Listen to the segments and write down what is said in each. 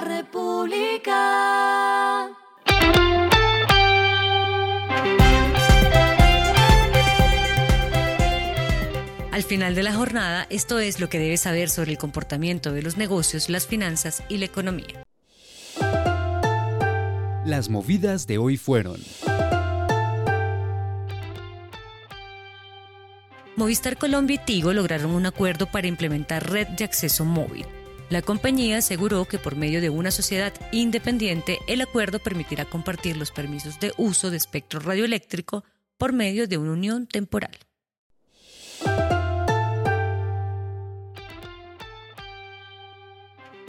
La República. Al final de la jornada, esto es lo que debes saber sobre el comportamiento de los negocios, las finanzas y la economía. Las movidas de hoy fueron. Movistar Colombia y Tigo lograron un acuerdo para implementar red de acceso móvil. La compañía aseguró que por medio de una sociedad independiente, el acuerdo permitirá compartir los permisos de uso de espectro radioeléctrico por medio de una unión temporal.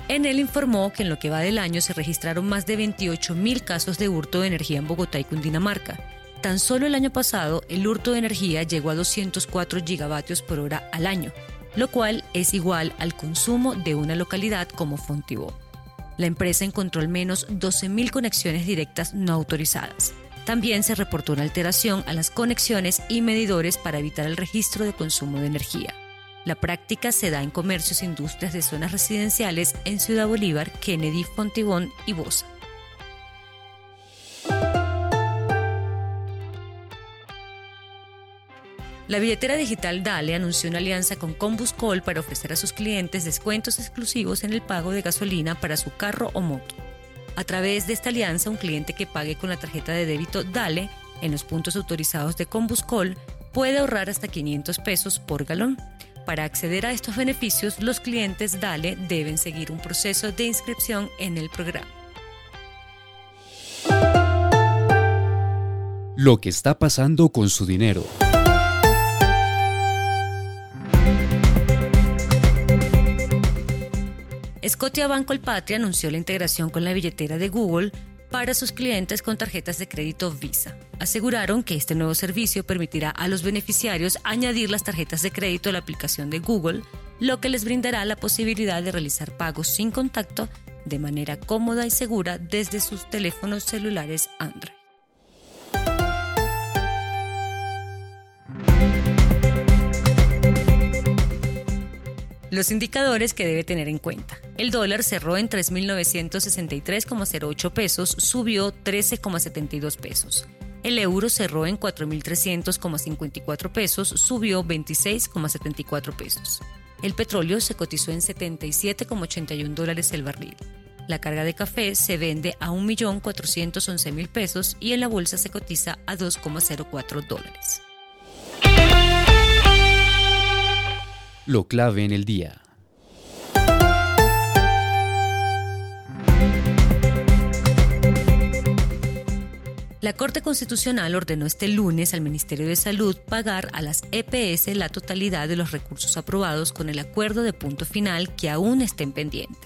Enel informó que en lo que va del año se registraron más de 28.000 casos de hurto de energía en Bogotá y Cundinamarca. Tan solo el año pasado, el hurto de energía llegó a 204 gigavatios por hora al año, lo cual es igual al consumo de una localidad como Fontibó. La empresa encontró al menos 12.000 conexiones directas no autorizadas. También se reportó una alteración a las conexiones y medidores para evitar el registro de consumo de energía. La práctica se da en comercios e industrias de zonas residenciales en Ciudad Bolívar, Kennedy, Fontibón y Bosa. La billetera digital Dale anunció una alianza con Combuscol para ofrecer a sus clientes descuentos exclusivos en el pago de gasolina para su carro o moto. A través de esta alianza, un cliente que pague con la tarjeta de débito Dale en los puntos autorizados de Combuscol puede ahorrar hasta 500 pesos por galón. Para acceder a estos beneficios, los clientes DALE deben seguir un proceso de inscripción en el programa. Lo que está pasando con su dinero. Scotia Banco El Patria anunció la integración con la billetera de Google para sus clientes con tarjetas de crédito Visa. Aseguraron que este nuevo servicio permitirá a los beneficiarios añadir las tarjetas de crédito a la aplicación de Google, lo que les brindará la posibilidad de realizar pagos sin contacto de manera cómoda y segura desde sus teléfonos celulares Android. Los indicadores que debe tener en cuenta. El dólar cerró en 3.963,08 pesos, subió 13,72 pesos. El euro cerró en 4.300,54 pesos, subió 26,74 pesos. El petróleo se cotizó en 77,81 dólares el barril. La carga de café se vende a 1.411.000 pesos y en la bolsa se cotiza a 2,04 dólares. Lo clave en el día. La Corte Constitucional ordenó este lunes al Ministerio de Salud pagar a las EPS la totalidad de los recursos aprobados con el acuerdo de punto final que aún estén pendiente.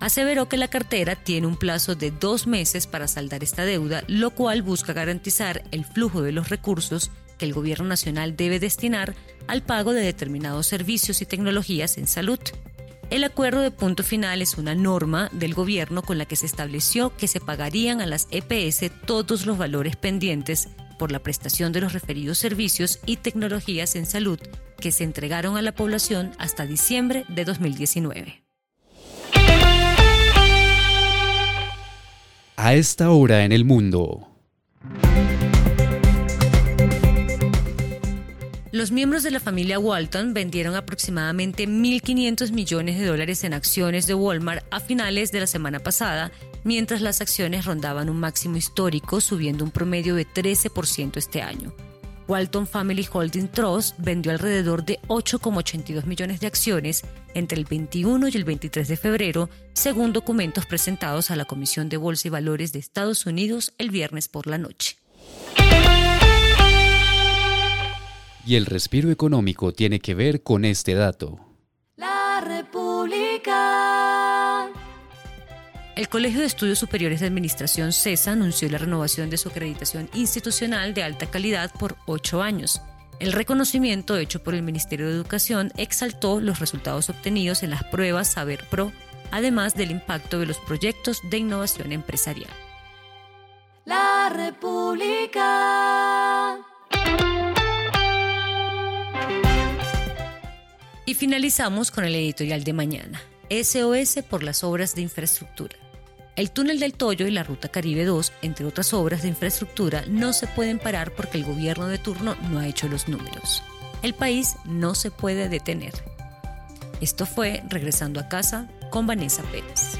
Aseveró que la cartera tiene un plazo de dos meses para saldar esta deuda, lo cual busca garantizar el flujo de los recursos que el Gobierno Nacional debe destinar al pago de determinados servicios y tecnologías en salud. El acuerdo de punto final es una norma del gobierno con la que se estableció que se pagarían a las EPS todos los valores pendientes por la prestación de los referidos servicios y tecnologías en salud que se entregaron a la población hasta diciembre de 2019. A esta hora en el mundo. Los miembros de la familia Walton vendieron aproximadamente 1.500 millones de dólares en acciones de Walmart a finales de la semana pasada, mientras las acciones rondaban un máximo histórico, subiendo un promedio de 13% este año. Walton Family Holding Trust vendió alrededor de 8,82 millones de acciones entre el 21 y el 23 de febrero, según documentos presentados a la Comisión de Bolsa y Valores de Estados Unidos el viernes por la noche. Y el respiro económico tiene que ver con este dato. La República. El Colegio de Estudios Superiores de Administración CESA anunció la renovación de su acreditación institucional de alta calidad por ocho años. El reconocimiento hecho por el Ministerio de Educación exaltó los resultados obtenidos en las pruebas Saber Pro, además del impacto de los proyectos de innovación empresarial. La República. Y finalizamos con el editorial de mañana, SOS por las obras de infraestructura. El túnel del Toyo y la Ruta Caribe 2, entre otras obras de infraestructura, no se pueden parar porque el gobierno de turno no ha hecho los números. El país no se puede detener. Esto fue Regresando a casa con Vanessa Pérez.